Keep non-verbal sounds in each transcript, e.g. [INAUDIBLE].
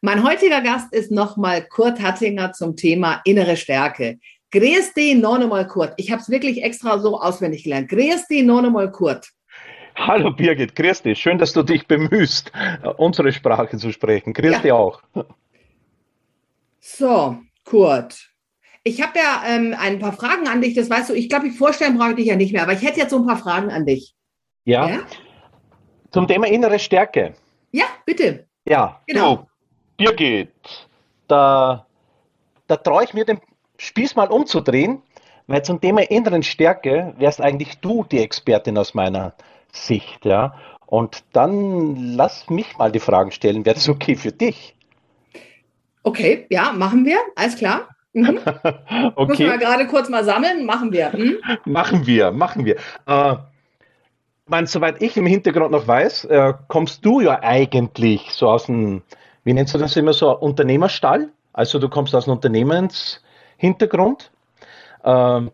Mein heutiger Gast ist nochmal Kurt Hattinger zum Thema innere Stärke. Grüß dich, nochmal Kurt. Ich habe es wirklich extra so auswendig gelernt. Grüß dich, nochmal Kurt. Hallo Birgit, grüß dich. Schön, dass du dich bemühst, unsere Sprache zu sprechen. Grüß ja. dich auch. So, Kurt. Ich habe ja ähm, ein paar Fragen an dich, das weißt du. Ich glaube, ich vorstellen brauche ich dich ja nicht mehr, aber ich hätte jetzt so ein paar Fragen an dich. Ja. ja? Zum Thema innere Stärke. Ja, bitte. Ja, genau. Birgit, da, da traue ich mir den Spieß mal umzudrehen, weil zum Thema inneren Stärke wärst eigentlich du die Expertin aus meiner Sicht, ja. Und dann lass mich mal die Fragen stellen. Wäre das okay für dich? Okay, ja, machen wir. Alles klar. Mhm. [LAUGHS] okay. Müssen wir gerade kurz mal sammeln. Machen wir. Hm? [LAUGHS] Machen wir, machen wir. Äh, mein, soweit ich im Hintergrund noch weiß, äh, kommst du ja eigentlich so aus dem wie nennst du das immer so, Unternehmerstall? Also du kommst aus einem Unternehmenshintergrund, ähm,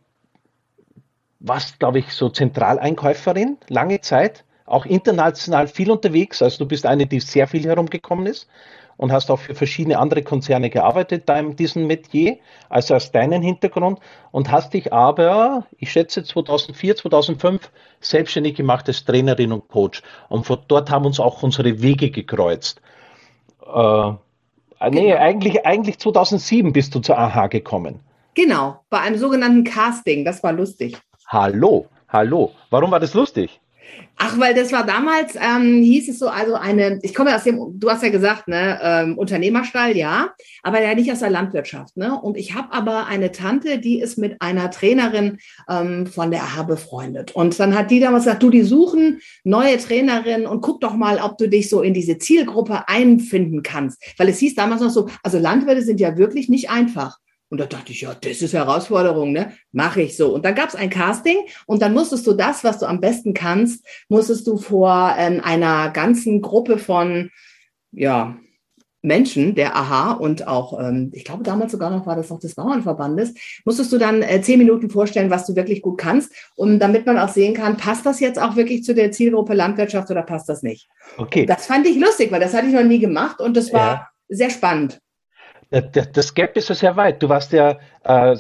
warst, glaube ich, so Zentraleinkäuferin lange Zeit, auch international viel unterwegs. Also du bist eine, die sehr viel herumgekommen ist und hast auch für verschiedene andere Konzerne gearbeitet da in diesem Metier, also aus deinem Hintergrund und hast dich aber, ich schätze 2004, 2005 selbstständig gemacht als Trainerin und Coach. Und von dort haben uns auch unsere Wege gekreuzt. Äh, nee, genau. eigentlich, eigentlich 2007 bist du zur AHA gekommen. Genau, bei einem sogenannten Casting. Das war lustig. Hallo, hallo. Warum war das lustig? Ach, weil das war damals, ähm, hieß es so, also eine, ich komme aus dem, du hast ja gesagt, ne, ähm, Unternehmerstall, ja, aber ja nicht aus der Landwirtschaft, ne? Und ich habe aber eine Tante, die ist mit einer Trainerin ähm, von der AHA befreundet. Und dann hat die damals gesagt, du, die suchen neue Trainerin und guck doch mal, ob du dich so in diese Zielgruppe einfinden kannst. Weil es hieß damals noch so, also Landwirte sind ja wirklich nicht einfach. Und da dachte ich, ja, das ist Herausforderung, ne? Mache ich so. Und dann gab es ein Casting und dann musstest du das, was du am besten kannst, musstest du vor äh, einer ganzen Gruppe von, ja, Menschen, der AHA und auch, ähm, ich glaube damals sogar noch war das noch des Bauernverbandes, musstest du dann äh, zehn Minuten vorstellen, was du wirklich gut kannst, um damit man auch sehen kann, passt das jetzt auch wirklich zu der Zielgruppe Landwirtschaft oder passt das nicht? Okay. Und das fand ich lustig, weil das hatte ich noch nie gemacht und das war ja. sehr spannend. Äh, das Gap ist ja sehr weit. Du warst ja äh,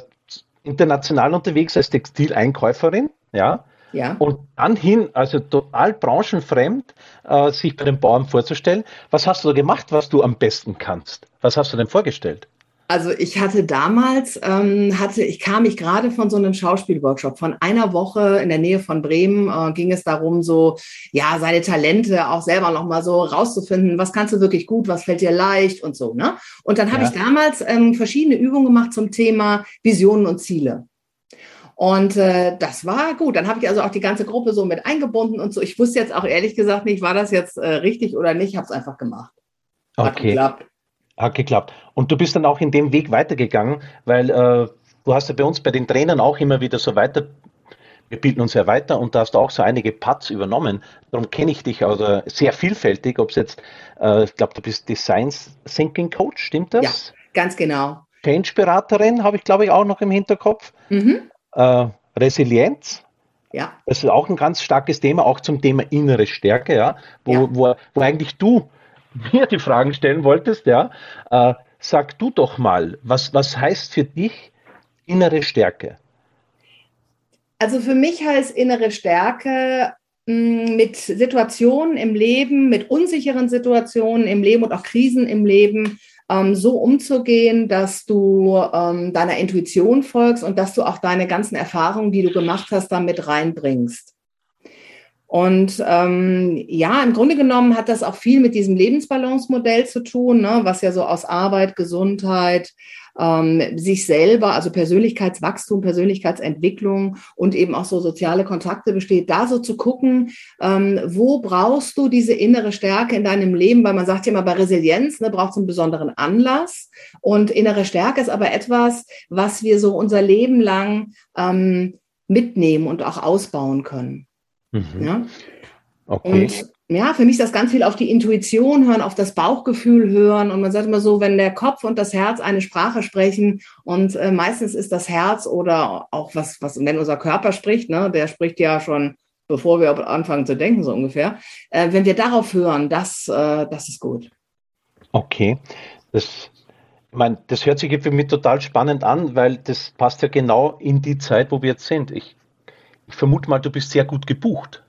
international unterwegs als Textileinkäuferin, ja. Ja. Und dann hin, also total branchenfremd, äh, sich bei den Bauern vorzustellen. Was hast du da gemacht, was du am besten kannst? Was hast du denn vorgestellt? Also ich hatte damals, ähm, hatte, ich kam ich gerade von so einem Schauspielworkshop. Von einer Woche in der Nähe von Bremen äh, ging es darum, so ja seine Talente auch selber noch mal so rauszufinden. Was kannst du wirklich gut? Was fällt dir leicht und so. Ne? Und dann habe ja. ich damals ähm, verschiedene Übungen gemacht zum Thema Visionen und Ziele. Und äh, das war gut. Dann habe ich also auch die ganze Gruppe so mit eingebunden und so. Ich wusste jetzt auch ehrlich gesagt nicht, war das jetzt äh, richtig oder nicht. Ich habe es einfach gemacht. Hat okay. geklappt. Hat geklappt. Und du bist dann auch in dem Weg weitergegangen, weil äh, du hast ja bei uns bei den Trainern auch immer wieder so weiter, wir bilden uns ja weiter und da hast du auch so einige Pads übernommen. Darum kenne ich dich also sehr vielfältig, ob es jetzt, äh, ich glaube, du bist Design Thinking Coach, stimmt das? Ja, ganz genau. Change-Beraterin habe ich, glaube ich, auch noch im Hinterkopf. Mhm. Äh, Resilienz. Ja. Das ist auch ein ganz starkes Thema, auch zum Thema innere Stärke, ja, wo, ja. wo, wo eigentlich du mir die Fragen stellen wolltest, ja, äh, sag du doch mal, was, was heißt für dich innere Stärke? Also für mich heißt innere Stärke mm, mit Situationen im Leben, mit unsicheren Situationen im Leben und auch Krisen im Leben ähm, so umzugehen, dass du ähm, deiner Intuition folgst und dass du auch deine ganzen Erfahrungen, die du gemacht hast, damit reinbringst. Und ähm, ja, im Grunde genommen hat das auch viel mit diesem Lebensbalance-Modell zu tun, ne, was ja so aus Arbeit, Gesundheit, ähm, sich selber, also Persönlichkeitswachstum, Persönlichkeitsentwicklung und eben auch so soziale Kontakte besteht, da so zu gucken, ähm, wo brauchst du diese innere Stärke in deinem Leben, weil man sagt ja immer bei Resilienz, ne, braucht es einen besonderen Anlass und innere Stärke ist aber etwas, was wir so unser Leben lang ähm, mitnehmen und auch ausbauen können. Mhm. Ja? Okay. Und ja, für mich ist das ganz viel auf die Intuition hören, auf das Bauchgefühl hören. Und man sagt immer so, wenn der Kopf und das Herz eine Sprache sprechen und äh, meistens ist das Herz oder auch was, was, wenn unser Körper spricht, ne, der spricht ja schon, bevor wir anfangen zu denken, so ungefähr. Äh, wenn wir darauf hören, das, äh, das ist gut. Okay. Das, ich meine, das hört sich für mich total spannend an, weil das passt ja genau in die Zeit, wo wir jetzt sind. Ich, ich vermute mal, du bist sehr gut gebucht.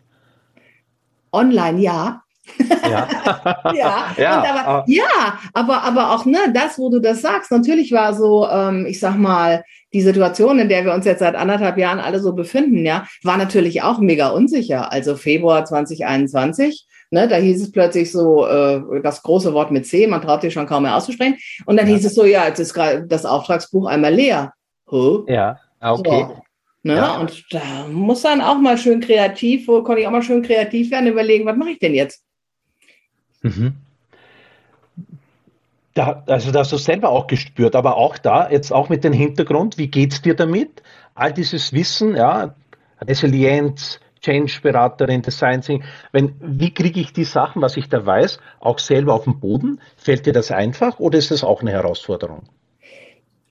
Online, ja. Ja. [LAUGHS] ja, ja, aber, aber, ja, aber, aber auch ne, das, wo du das sagst, natürlich war so, ähm, ich sag mal, die Situation, in der wir uns jetzt seit anderthalb Jahren alle so befinden, ja, war natürlich auch mega unsicher. Also Februar 2021, ne, da hieß es plötzlich so, äh, das große Wort mit C, man traut sich schon kaum mehr auszusprechen. Und dann ja. hieß es so, ja, jetzt ist gerade das Auftragsbuch einmal leer. Huh? Ja, okay. So. Ne? Ja. Und da muss dann auch mal schön kreativ, wo konnte ich auch mal schön kreativ werden, überlegen, was mache ich denn jetzt? Mhm. Da, also da hast du selber auch gespürt, aber auch da, jetzt auch mit dem Hintergrund, wie geht es dir damit? All dieses Wissen, ja, Resilienz, Change-Beraterin, Design Thinking, wenn, wie kriege ich die Sachen, was ich da weiß, auch selber auf den Boden? Fällt dir das einfach oder ist das auch eine Herausforderung?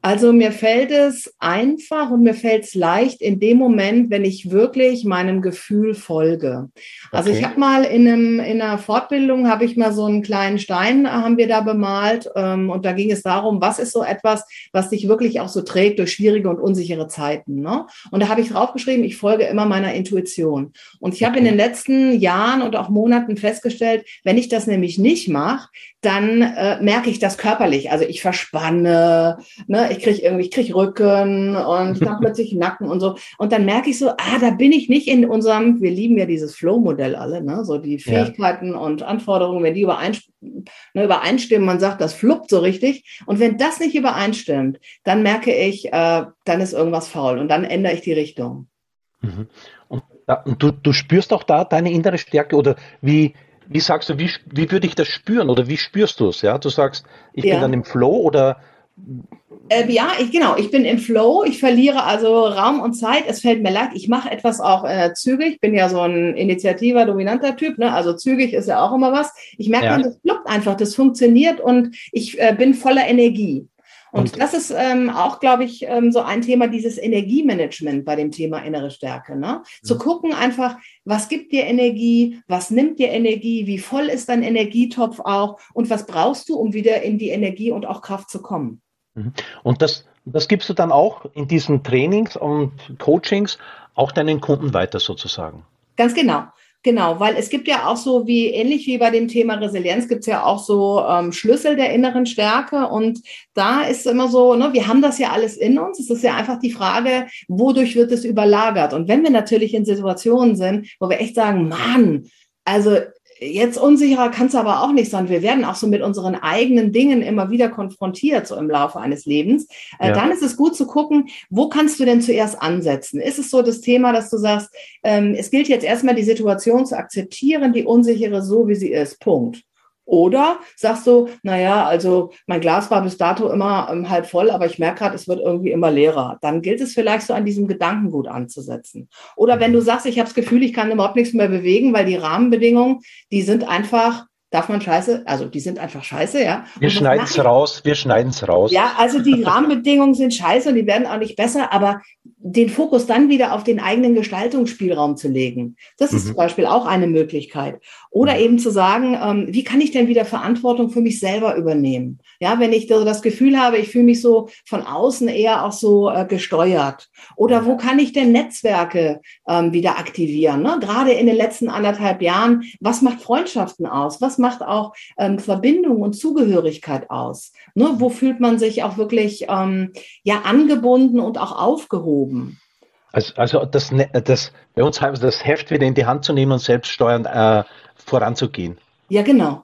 Also mir fällt es einfach und mir fällt es leicht in dem Moment, wenn ich wirklich meinem Gefühl folge. Also okay. ich habe mal in, einem, in einer Fortbildung, habe ich mal so einen kleinen Stein, äh, haben wir da bemalt ähm, und da ging es darum, was ist so etwas, was dich wirklich auch so trägt durch schwierige und unsichere Zeiten. Ne? Und da habe ich draufgeschrieben, ich folge immer meiner Intuition. Und ich habe in den letzten Jahren und auch Monaten festgestellt, wenn ich das nämlich nicht mache, dann äh, merke ich das körperlich. Also ich verspanne, ne, ich kriege irgendwie, ich kriege Rücken und ich habe [LAUGHS] plötzlich Nacken und so. Und dann merke ich so, ah, da bin ich nicht in unserem, wir lieben ja dieses Flow-Modell alle, ne, so die Fähigkeiten ja. und Anforderungen, wenn die übereinstimmen, ne, übereinstimmen, man sagt, das fluppt so richtig. Und wenn das nicht übereinstimmt, dann merke ich, äh, dann ist irgendwas faul und dann ändere ich die Richtung. Mhm. Und, und du, du spürst auch da deine innere Stärke oder wie, wie sagst du, wie, wie würde ich das spüren oder wie spürst du es? Ja, du sagst, ich ja. bin dann im Flow oder äh, ja, ich, genau. Ich bin im Flow. Ich verliere also Raum und Zeit. Es fällt mir leid. Ich mache etwas auch äh, zügig. Ich bin ja so ein initiativer, dominanter Typ. Ne? Also zügig ist ja auch immer was. Ich merke, ja. das klappt einfach. Das funktioniert und ich äh, bin voller Energie. Und, und das ist ähm, auch, glaube ich, ähm, so ein Thema, dieses Energiemanagement bei dem Thema innere Stärke. Ne? Zu mhm. gucken einfach, was gibt dir Energie, was nimmt dir Energie, wie voll ist dein Energietopf auch und was brauchst du, um wieder in die Energie und auch Kraft zu kommen. Mhm. Und das, das gibst du dann auch in diesen Trainings und Coachings auch deinen Kunden weiter sozusagen. Ganz genau. Genau, weil es gibt ja auch so wie ähnlich wie bei dem Thema Resilienz gibt es ja auch so ähm, Schlüssel der inneren Stärke und da ist immer so, ne, wir haben das ja alles in uns. Es ist ja einfach die Frage, wodurch wird es überlagert? Und wenn wir natürlich in Situationen sind, wo wir echt sagen, Mann, also Jetzt unsicherer kann es aber auch nicht sein. Wir werden auch so mit unseren eigenen Dingen immer wieder konfrontiert, so im Laufe eines Lebens. Äh, ja. Dann ist es gut zu gucken, wo kannst du denn zuerst ansetzen? Ist es so das Thema, dass du sagst, ähm, es gilt jetzt erstmal die Situation zu akzeptieren, die unsichere so, wie sie ist. Punkt. Oder sagst du, naja, also mein Glas war bis dato immer ähm, halb voll, aber ich merke gerade, es wird irgendwie immer leerer. Dann gilt es vielleicht so an diesem Gedankengut anzusetzen. Oder wenn du sagst, ich habe das Gefühl, ich kann überhaupt nichts mehr bewegen, weil die Rahmenbedingungen, die sind einfach darf man scheiße, also die sind einfach scheiße, ja. Wir schneiden es raus, wir schneiden es raus. Ja, also die Rahmenbedingungen sind scheiße und die werden auch nicht besser, aber den Fokus dann wieder auf den eigenen Gestaltungsspielraum zu legen, das ist mhm. zum Beispiel auch eine Möglichkeit. Oder mhm. eben zu sagen, ähm, wie kann ich denn wieder Verantwortung für mich selber übernehmen? Ja, wenn ich das Gefühl habe, ich fühle mich so von außen eher auch so äh, gesteuert. Oder wo kann ich denn Netzwerke ähm, wieder aktivieren? Ne? Gerade in den letzten anderthalb Jahren, was macht Freundschaften aus? Was macht auch ähm, Verbindung und Zugehörigkeit aus? Ne? Wo fühlt man sich auch wirklich ähm, ja angebunden und auch aufgehoben? Also, also das, ne, das, bei uns heißt das Heft wieder in die Hand zu nehmen und selbststeuernd äh, voranzugehen. Ja, genau.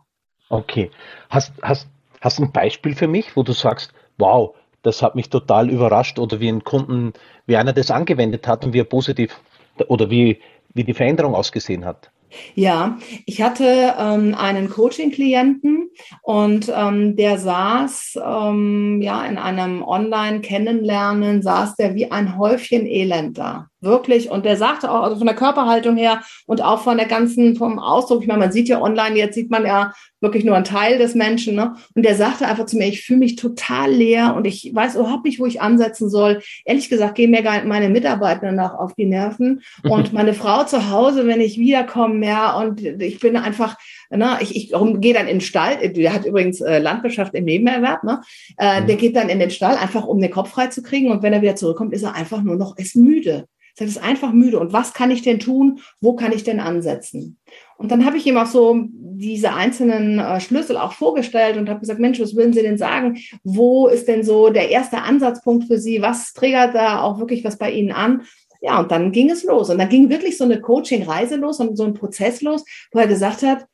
Okay. Hast, hast, hast ein Beispiel für mich, wo du sagst, wow, das hat mich total überrascht oder wie ein Kunden, wie einer das angewendet hat und wie er positiv oder wie, wie die Veränderung ausgesehen hat? Ja, ich hatte ähm, einen Coaching-Klienten und ähm, der saß ähm, ja in einem Online-Kennenlernen, saß der wie ein Häufchen Elend da. Wirklich. Und der sagte auch, also von der Körperhaltung her und auch von der ganzen, vom Ausdruck, ich meine, man sieht ja online, jetzt sieht man ja wirklich nur einen Teil des Menschen. Ne? Und der sagte einfach zu mir, ich fühle mich total leer und ich weiß überhaupt nicht, wo ich ansetzen soll. Ehrlich gesagt, gehen mir meine Mitarbeiter nach auf die Nerven und [LAUGHS] meine Frau zu Hause, wenn ich wiederkomme, ja, und ich bin einfach, ne, ich, ich gehe dann in den Stall, der hat übrigens äh, Landwirtschaft im Nebenerwerb, ne? Äh, der geht dann in den Stall, einfach um den Kopf frei zu kriegen und wenn er wieder zurückkommt, ist er einfach nur noch, ist müde. Er ist einfach müde. Und was kann ich denn tun? Wo kann ich denn ansetzen? Und dann habe ich ihm auch so diese einzelnen äh, Schlüssel auch vorgestellt und habe gesagt, Mensch, was würden Sie denn sagen? Wo ist denn so der erste Ansatzpunkt für Sie? Was triggert da auch wirklich was bei Ihnen an? Ja, und dann ging es los. Und dann ging wirklich so eine Coaching-Reise los und so ein Prozess los, wo er gesagt hat,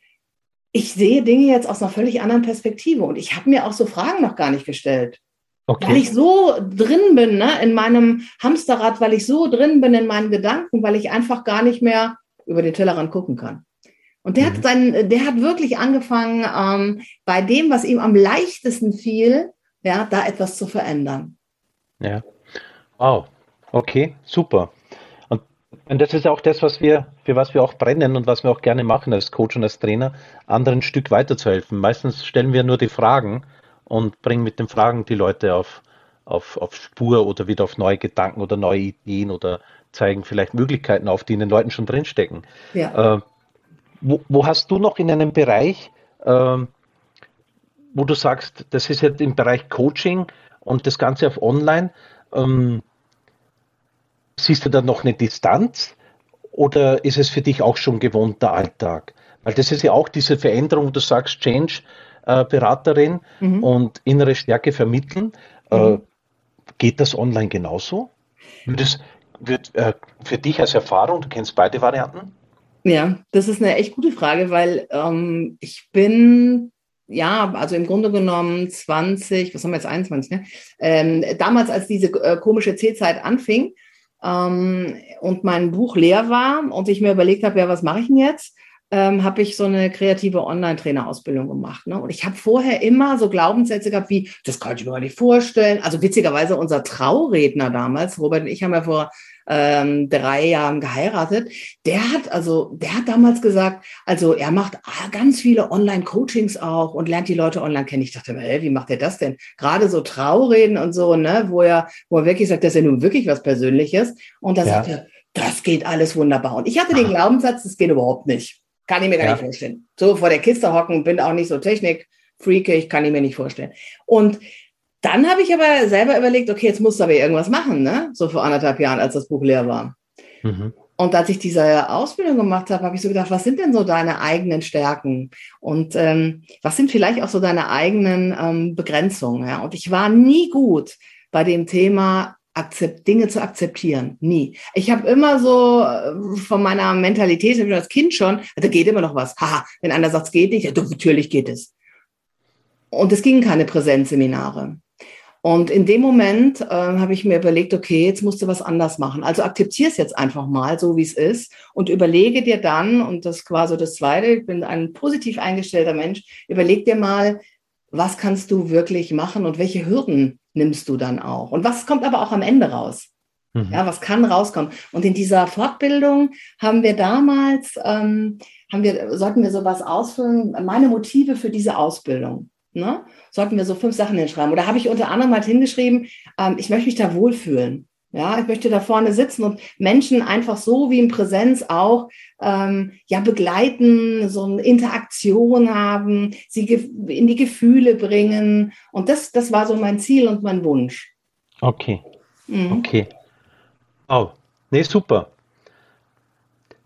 ich sehe Dinge jetzt aus einer völlig anderen Perspektive. Und ich habe mir auch so Fragen noch gar nicht gestellt. Okay. Weil ich so drin bin, ne, in meinem Hamsterrad, weil ich so drin bin in meinen Gedanken, weil ich einfach gar nicht mehr über den Tellerrand gucken kann. Und der mhm. hat sein, der hat wirklich angefangen, ähm, bei dem, was ihm am leichtesten fiel, ja, da etwas zu verändern. Ja. Wow. Okay, super. Und, und das ist auch das, was wir, für was wir auch brennen und was wir auch gerne machen als Coach und als Trainer, anderen ein Stück weiterzuhelfen. Meistens stellen wir nur die Fragen und bringen mit den Fragen die Leute auf, auf, auf Spur oder wieder auf neue Gedanken oder neue Ideen oder zeigen vielleicht Möglichkeiten auf, die in den Leuten schon drinstecken. Ja. Äh, wo, wo, hast du noch in einem Bereich, äh, wo du sagst, das ist jetzt im Bereich Coaching und das Ganze auf Online, ähm, siehst du da noch eine Distanz oder ist es für dich auch schon gewohnter Alltag? Weil das ist ja auch diese Veränderung, du sagst Change, äh, Beraterin mhm. und innere Stärke vermitteln. Äh, mhm. Geht das online genauso? Wird es, wird, äh, für dich als Erfahrung, du kennst beide Varianten? Ja, das ist eine echt gute Frage, weil ähm, ich bin ja, also im Grunde genommen 20, was haben wir jetzt 21, ne? Ähm, damals, als diese äh, komische C-Zeit anfing ähm, und mein Buch leer war und ich mir überlegt habe, ja, was mache ich denn jetzt? Ähm, habe ich so eine kreative Online-Trainer-Ausbildung gemacht. Ne? Und ich habe vorher immer so Glaubenssätze gehabt wie, das kann ich mir gar nicht vorstellen. Also witzigerweise unser Trauredner damals, Robert und ich haben ja vor ähm, drei Jahren geheiratet, der hat also, der hat damals gesagt, also er macht ganz viele Online-Coachings auch und lernt die Leute online kennen. Ich dachte, hey, wie macht er das denn? Gerade so Traureden und so, ne, wo er, wo er wirklich sagt, das ist ja nun wirklich was Persönliches. Und da ja. sagt er, das geht alles wunderbar. Und ich hatte den [LAUGHS] Glaubenssatz, das geht überhaupt nicht. Kann ich mir gar ja. nicht vorstellen. So vor der Kiste hocken, bin auch nicht so technikfreakig, kann ich mir nicht vorstellen. Und dann habe ich aber selber überlegt, okay, jetzt musst du aber irgendwas machen, ne? So vor anderthalb Jahren, als das Buch leer war. Mhm. Und als ich diese Ausbildung gemacht habe, habe ich so gedacht, was sind denn so deine eigenen Stärken? Und ähm, was sind vielleicht auch so deine eigenen ähm, Begrenzungen? Ja? Und ich war nie gut bei dem Thema akzept, Dinge zu akzeptieren. Nie. Ich habe immer so äh, von meiner Mentalität, als Kind schon, da geht immer noch was. Haha, wenn einer sagt, es geht nicht, ja, natürlich geht es. Und es gingen keine Präsenzseminare. Und in dem Moment äh, habe ich mir überlegt, okay, jetzt musst du was anders machen. Also akzeptiere es jetzt einfach mal, so wie es ist, und überlege dir dann, und das quasi das Zweite, ich bin ein positiv eingestellter Mensch, überleg dir mal, was kannst du wirklich machen und welche Hürden nimmst du dann auch? Und was kommt aber auch am Ende raus? Mhm. Ja, was kann rauskommen? Und in dieser Fortbildung haben wir damals, ähm, haben wir, sollten wir sowas ausfüllen, meine Motive für diese Ausbildung. Ne? Sollten wir so fünf Sachen hinschreiben. Oder habe ich unter anderem halt hingeschrieben, ähm, ich möchte mich da wohlfühlen. Ja, ich möchte da vorne sitzen und Menschen einfach so wie in Präsenz auch ähm, ja begleiten, so eine Interaktion haben, sie in die Gefühle bringen. Und das, das war so mein Ziel und mein Wunsch. Okay. Mhm. Okay. Oh, nee, super.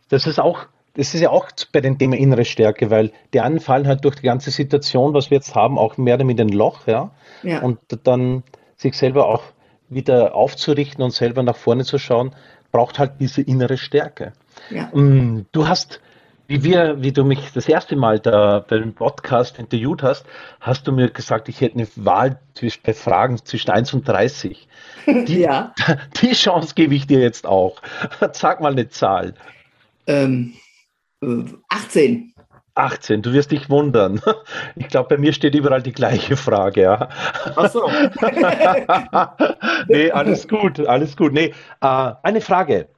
Das ist auch, das ist ja auch bei dem Thema innere Stärke, weil die einen fallen halt durch die ganze Situation, was wir jetzt haben, auch mehr damit ein Loch, ja. ja. Und dann sich selber auch wieder aufzurichten und selber nach vorne zu schauen, braucht halt diese innere Stärke. Ja. Mm, du hast, wie wir, wie du mich das erste Mal da beim Podcast interviewt hast, hast du mir gesagt, ich hätte eine Wahl zwischen, bei Fragen zwischen 1 und 30. [LAUGHS] Die, ja. [LAUGHS] die Chance gebe ich dir jetzt auch. [LAUGHS] Sag mal eine Zahl. Ähm, 18. Äh, 18, du wirst dich wundern. [LAUGHS] Ich glaube, bei mir steht überall die gleiche Frage. Ja. Ach so. [LAUGHS] nee, alles gut, alles gut. Nee, äh, eine Frage,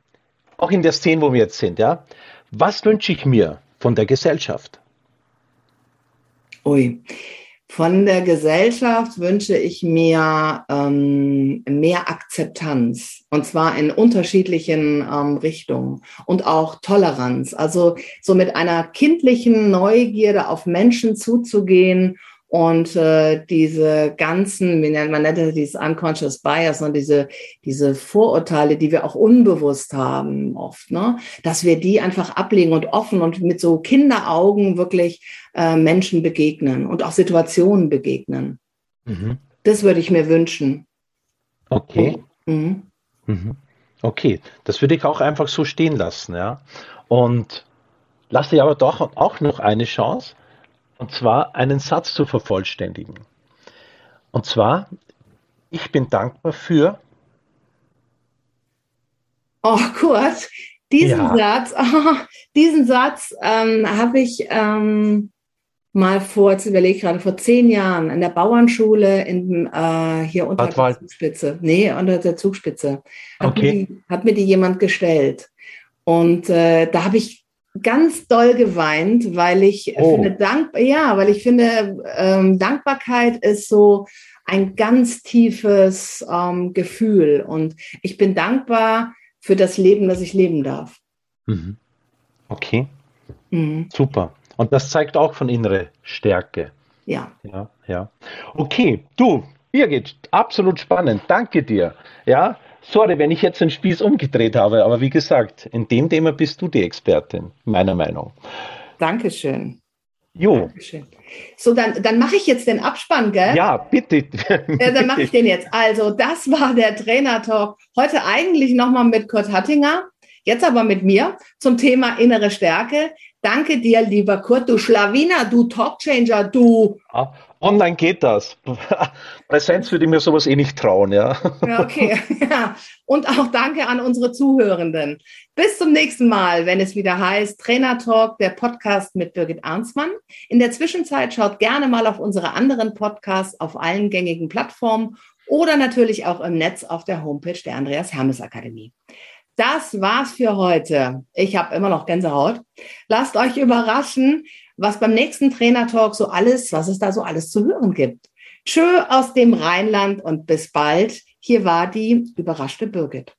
auch in der Szene, wo wir jetzt sind, ja. Was wünsche ich mir von der Gesellschaft? Ui, von der Gesellschaft wünsche ich mir ähm, mehr Akzeptanz und zwar in unterschiedlichen ähm, Richtungen und auch Toleranz. Also so mit einer kindlichen Neugierde auf Menschen zuzugehen und äh, diese ganzen, wie nennt man nennt das, dieses unconscious bias und diese, diese Vorurteile, die wir auch unbewusst haben oft, ne? dass wir die einfach ablegen und offen und mit so Kinderaugen wirklich äh, Menschen begegnen und auch Situationen begegnen. Mhm. Das würde ich mir wünschen. Okay. Mhm. Mhm. Okay, das würde ich auch einfach so stehen lassen, ja. Und lasse ich aber doch auch noch eine Chance und zwar einen Satz zu vervollständigen. Und zwar, ich bin dankbar für. Oh Kurt, diesen ja. Satz, [LAUGHS] oh, diesen Satz ähm, habe ich ähm, mal vor, jetzt überlege gerade, vor zehn Jahren in der Bauernschule in, äh, hier unter der Zugspitze. Nee, unter der Zugspitze. Hat, okay. mir, die, hat mir die jemand gestellt. Und äh, da habe ich ganz doll geweint, weil ich oh. finde, Dank, ja, weil ich finde, ähm, Dankbarkeit ist so ein ganz tiefes ähm, Gefühl und ich bin dankbar für das Leben, das ich leben darf. Mhm. Okay. Mhm. Super. Und das zeigt auch von innere Stärke. Ja. Ja, ja. Okay, du, Birgit, absolut spannend. Danke dir. Ja, sorry, wenn ich jetzt den Spieß umgedreht habe, aber wie gesagt, in dem Thema bist du die Expertin, meiner Meinung. Dankeschön. Jo. Dankeschön. So, dann, dann mache ich jetzt den Abspann, gell? Ja, bitte. [LAUGHS] ja, dann mache ich den jetzt. Also, das war der Trainer-Talk. Heute eigentlich nochmal mit Kurt Hattinger, jetzt aber mit mir zum Thema innere Stärke. Danke dir, lieber Kurt, du Schlawiner, du Talkchanger, du. Ah, online geht das. [LAUGHS] Präsenz würde ich mir sowas eh nicht trauen, ja. Ja, okay. [LAUGHS] Ja. Und auch danke an unsere Zuhörenden. Bis zum nächsten Mal, wenn es wieder heißt Trainer Talk, der Podcast mit Birgit Arnsmann. In der Zwischenzeit schaut gerne mal auf unsere anderen Podcasts auf allen gängigen Plattformen oder natürlich auch im Netz auf der Homepage der Andreas Hermes Akademie. Das war's für heute. Ich habe immer noch Gänsehaut. Lasst euch überraschen, was beim nächsten Trainer-Talk so alles, was es da so alles zu hören gibt. Tschö aus dem Rheinland und bis bald. Hier war die überraschte Birgit.